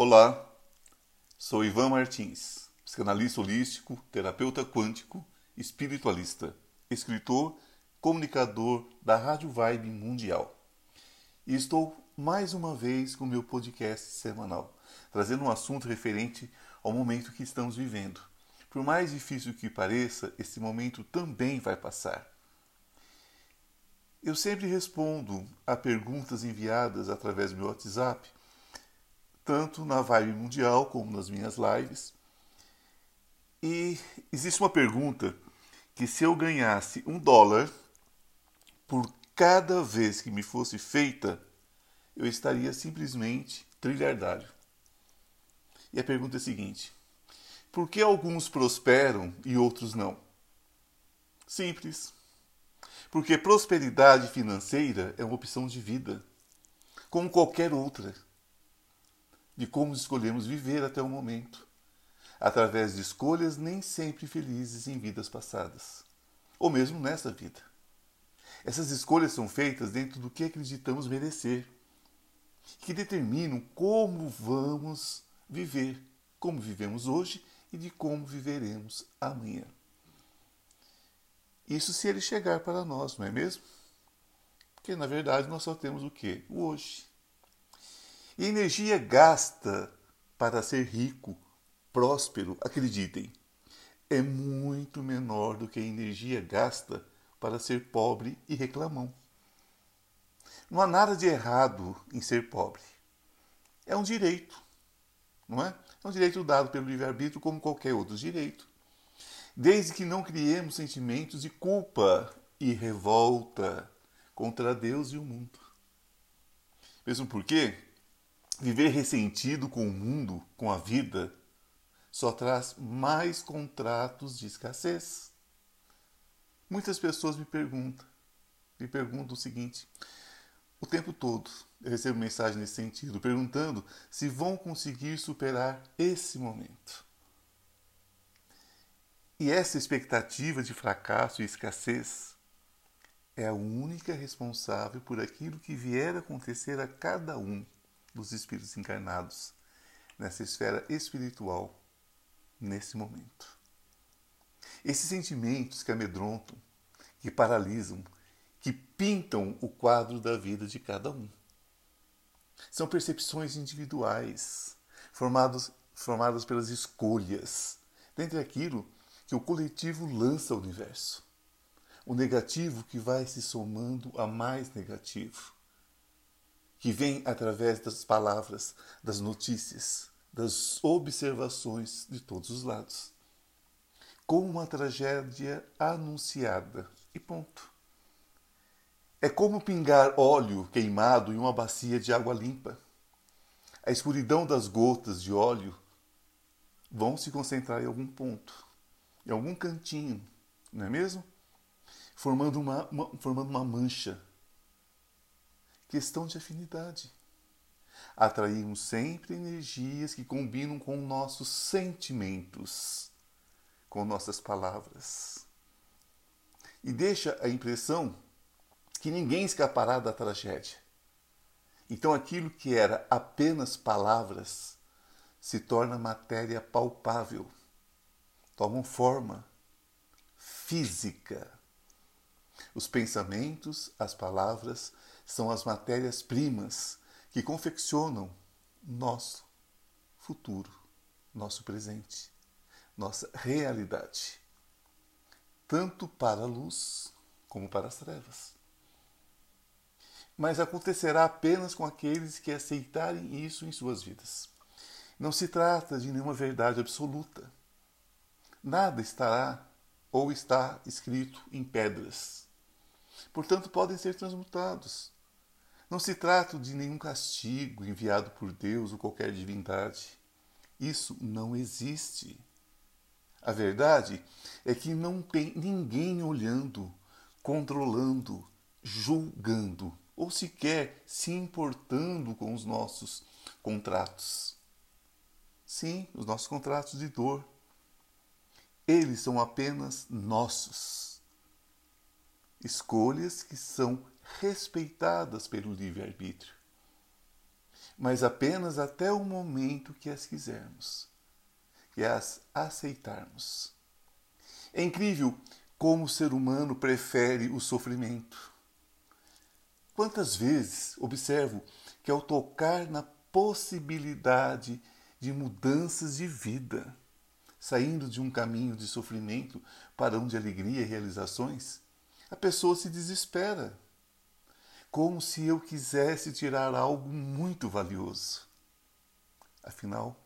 Olá, sou Ivan Martins, psicanalista holístico, terapeuta quântico, espiritualista, escritor, comunicador da Rádio Vibe Mundial. E estou mais uma vez com meu podcast semanal, trazendo um assunto referente ao momento que estamos vivendo. Por mais difícil que pareça, esse momento também vai passar. Eu sempre respondo a perguntas enviadas através do meu WhatsApp, tanto na Vibe Mundial como nas minhas lives. E existe uma pergunta que se eu ganhasse um dólar por cada vez que me fosse feita, eu estaria simplesmente trilhardário. E a pergunta é a seguinte: por que alguns prosperam e outros não? Simples. Porque prosperidade financeira é uma opção de vida, como qualquer outra, de como escolhemos viver até o momento, através de escolhas nem sempre felizes em vidas passadas, ou mesmo nesta vida. Essas escolhas são feitas dentro do que acreditamos merecer, que determinam como vamos viver, como vivemos hoje e de como viveremos amanhã. Isso se ele chegar para nós, não é mesmo? Porque na verdade nós só temos o que? O hoje. E energia gasta para ser rico, próspero, acreditem, é muito menor do que a energia gasta para ser pobre e reclamão. Não há nada de errado em ser pobre. É um direito, não é? É um direito dado pelo livre-arbítrio como qualquer outro direito desde que não criemos sentimentos de culpa e revolta contra Deus e o mundo. Mesmo porque viver ressentido com o mundo, com a vida, só traz mais contratos de escassez. Muitas pessoas me perguntam, me perguntam o seguinte: o tempo todo eu recebo mensagem nesse sentido, perguntando se vão conseguir superar esse momento. E essa expectativa de fracasso e escassez é a única responsável por aquilo que vier a acontecer a cada um dos espíritos encarnados nessa esfera espiritual nesse momento. Esses sentimentos que amedrontam, que paralisam, que pintam o quadro da vida de cada um. São percepções individuais, formadas, formadas pelas escolhas, dentre aquilo que o coletivo lança ao universo. O negativo que vai se somando a mais negativo, que vem através das palavras, das notícias, das observações de todos os lados. Como uma tragédia anunciada. E ponto. É como pingar óleo queimado em uma bacia de água limpa. A escuridão das gotas de óleo vão se concentrar em algum ponto em algum cantinho, não é mesmo? Formando uma, uma, formando uma mancha. Questão de afinidade. Atraímos sempre energias que combinam com nossos sentimentos, com nossas palavras. E deixa a impressão que ninguém escapará da tragédia. Então aquilo que era apenas palavras se torna matéria palpável tomam forma física. Os pensamentos, as palavras, são as matérias-primas que confeccionam nosso futuro, nosso presente, nossa realidade, tanto para a luz como para as trevas. Mas acontecerá apenas com aqueles que aceitarem isso em suas vidas. Não se trata de nenhuma verdade absoluta nada estará ou está escrito em pedras. Portanto, podem ser transmutados. Não se trata de nenhum castigo enviado por Deus ou qualquer divindade. Isso não existe. A verdade é que não tem ninguém olhando, controlando, julgando ou sequer se importando com os nossos contratos. Sim, os nossos contratos de dor eles são apenas nossos. Escolhas que são respeitadas pelo livre-arbítrio. mas apenas até o momento que as quisermos, que as aceitarmos. É incrível como o ser humano prefere o sofrimento. Quantas vezes observo que ao tocar na possibilidade de mudanças de vida, saindo de um caminho de sofrimento para um de alegria e realizações, a pessoa se desespera, como se eu quisesse tirar algo muito valioso. Afinal,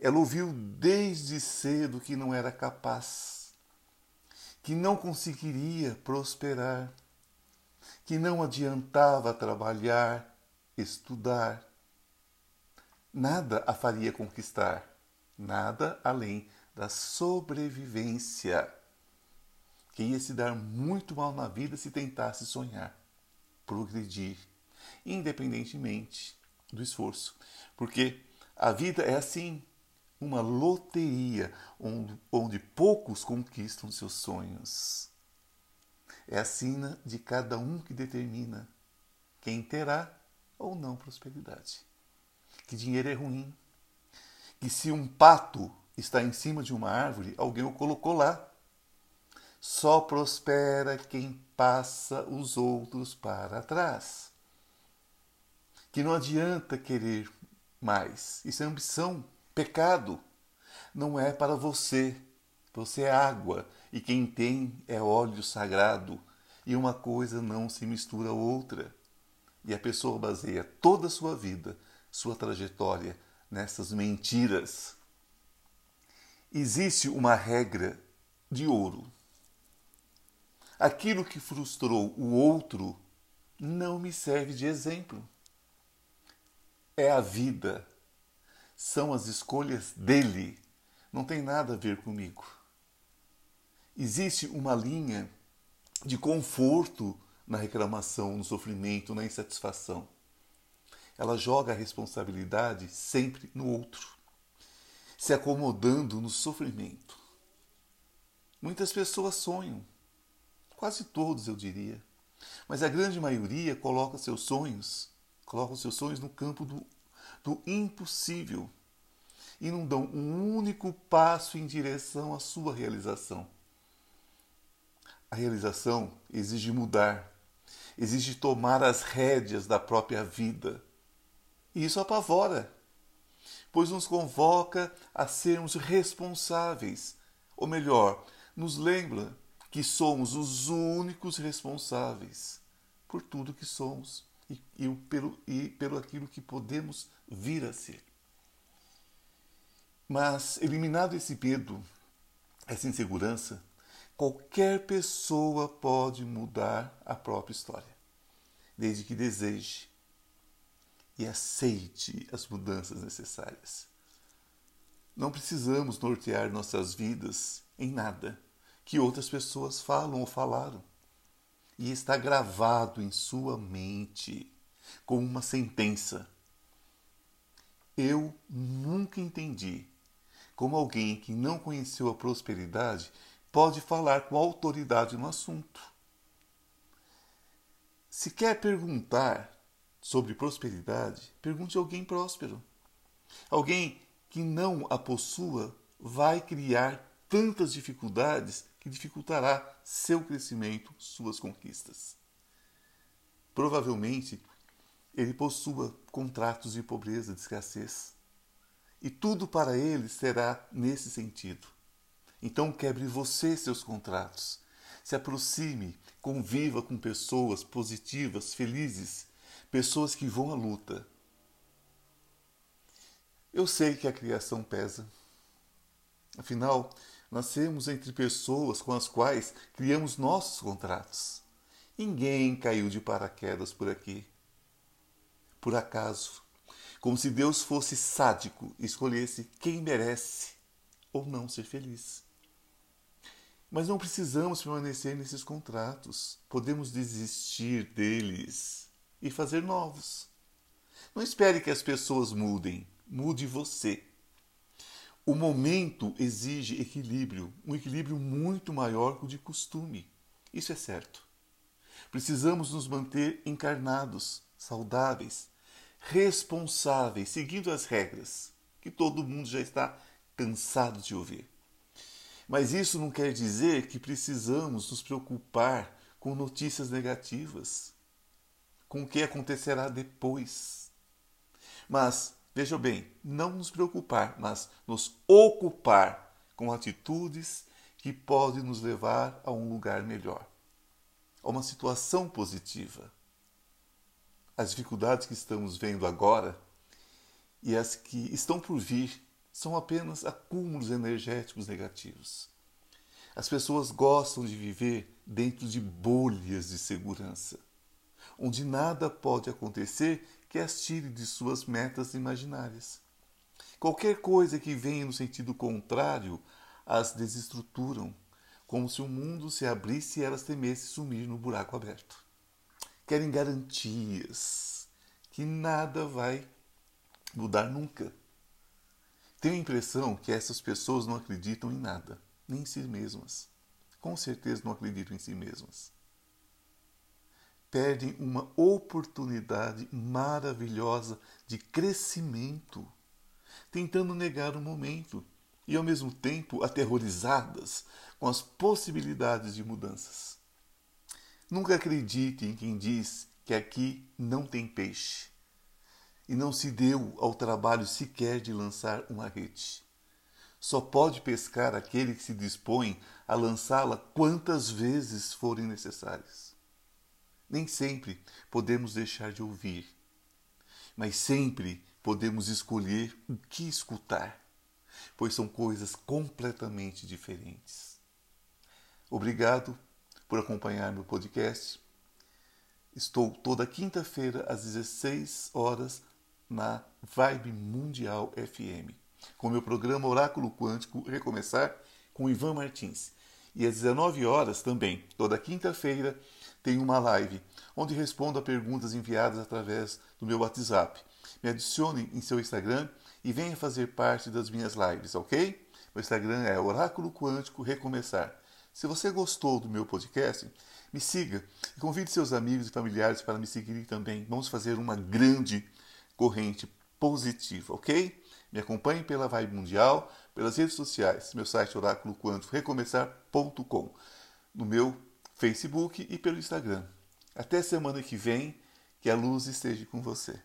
ela ouviu desde cedo que não era capaz, que não conseguiria prosperar, que não adiantava trabalhar, estudar. Nada a faria conquistar, nada além da sobrevivência, que ia se dar muito mal na vida se tentasse sonhar, progredir, independentemente do esforço. Porque a vida é assim, uma loteria onde, onde poucos conquistam seus sonhos. É a sina de cada um que determina quem terá ou não prosperidade. Que dinheiro é ruim. Que se um pato está em cima de uma árvore, alguém o colocou lá. Só prospera quem passa os outros para trás. Que não adianta querer mais. Isso é ambição, pecado. Não é para você. Você é água e quem tem é óleo sagrado. E uma coisa não se mistura a outra. E a pessoa baseia toda a sua vida, sua trajetória, nessas mentiras. Existe uma regra de ouro. Aquilo que frustrou o outro não me serve de exemplo. É a vida. São as escolhas dele. Não tem nada a ver comigo. Existe uma linha de conforto na reclamação, no sofrimento, na insatisfação. Ela joga a responsabilidade sempre no outro, se acomodando no sofrimento. Muitas pessoas sonham, quase todos eu diria, mas a grande maioria coloca seus sonhos, coloca seus sonhos no campo do, do impossível e não dão um único passo em direção à sua realização. A realização exige mudar, exige tomar as rédeas da própria vida. E isso apavora, pois nos convoca a sermos responsáveis, ou melhor, nos lembra que somos os únicos responsáveis por tudo que somos e, e, pelo, e pelo aquilo que podemos vir a ser. Mas, eliminado esse medo, essa insegurança, Qualquer pessoa pode mudar a própria história, desde que deseje e aceite as mudanças necessárias. Não precisamos nortear nossas vidas em nada que outras pessoas falam ou falaram. E está gravado em sua mente como uma sentença. Eu nunca entendi como alguém que não conheceu a prosperidade pode falar com autoridade no assunto. Se quer perguntar sobre prosperidade, pergunte a alguém próspero. Alguém que não a possua vai criar tantas dificuldades que dificultará seu crescimento, suas conquistas. Provavelmente ele possua contratos de pobreza, de escassez. E tudo para ele será nesse sentido. Então quebre você seus contratos. Se aproxime, conviva com pessoas positivas, felizes, pessoas que vão à luta. Eu sei que a criação pesa. Afinal, nascemos entre pessoas com as quais criamos nossos contratos. Ninguém caiu de paraquedas por aqui. Por acaso, como se Deus fosse sádico e escolhesse quem merece ou não ser feliz. Mas não precisamos permanecer nesses contratos. Podemos desistir deles e fazer novos. Não espere que as pessoas mudem. Mude você. O momento exige equilíbrio, um equilíbrio muito maior que o de costume. Isso é certo. Precisamos nos manter encarnados, saudáveis, responsáveis, seguindo as regras que todo mundo já está cansado de ouvir. Mas isso não quer dizer que precisamos nos preocupar com notícias negativas, com o que acontecerá depois. Mas, veja bem, não nos preocupar, mas nos ocupar com atitudes que podem nos levar a um lugar melhor, a uma situação positiva. As dificuldades que estamos vendo agora e as que estão por vir são apenas acúmulos energéticos negativos. As pessoas gostam de viver dentro de bolhas de segurança, onde nada pode acontecer que as tire de suas metas imaginárias. Qualquer coisa que venha no sentido contrário as desestruturam, como se o mundo se abrisse e elas temessem sumir no buraco aberto. Querem garantias que nada vai mudar nunca tenho a impressão que essas pessoas não acreditam em nada, nem em si mesmas. Com certeza não acreditam em si mesmas. Perdem uma oportunidade maravilhosa de crescimento, tentando negar o momento e, ao mesmo tempo, aterrorizadas com as possibilidades de mudanças. Nunca acredite em quem diz que aqui não tem peixe e não se deu ao trabalho sequer de lançar uma rede. Só pode pescar aquele que se dispõe a lançá-la quantas vezes forem necessárias. Nem sempre podemos deixar de ouvir, mas sempre podemos escolher o que escutar, pois são coisas completamente diferentes. Obrigado por acompanhar meu podcast. Estou toda quinta-feira às 16 horas na Vibe Mundial FM, com meu programa Oráculo Quântico Recomeçar com Ivan Martins. E às 19 horas também, toda quinta-feira, tem uma live onde respondo a perguntas enviadas através do meu WhatsApp. Me adicione em seu Instagram e venha fazer parte das minhas lives, ok? Meu Instagram é Oráculo Quântico Recomeçar. Se você gostou do meu podcast, me siga e convide seus amigos e familiares para me seguirem também. Vamos fazer uma grande corrente positiva, ok? Me acompanhe pela Vibe Mundial, pelas redes sociais, meu site oráculo recomeçar.com, no meu Facebook e pelo Instagram. Até semana que vem, que a luz esteja com você.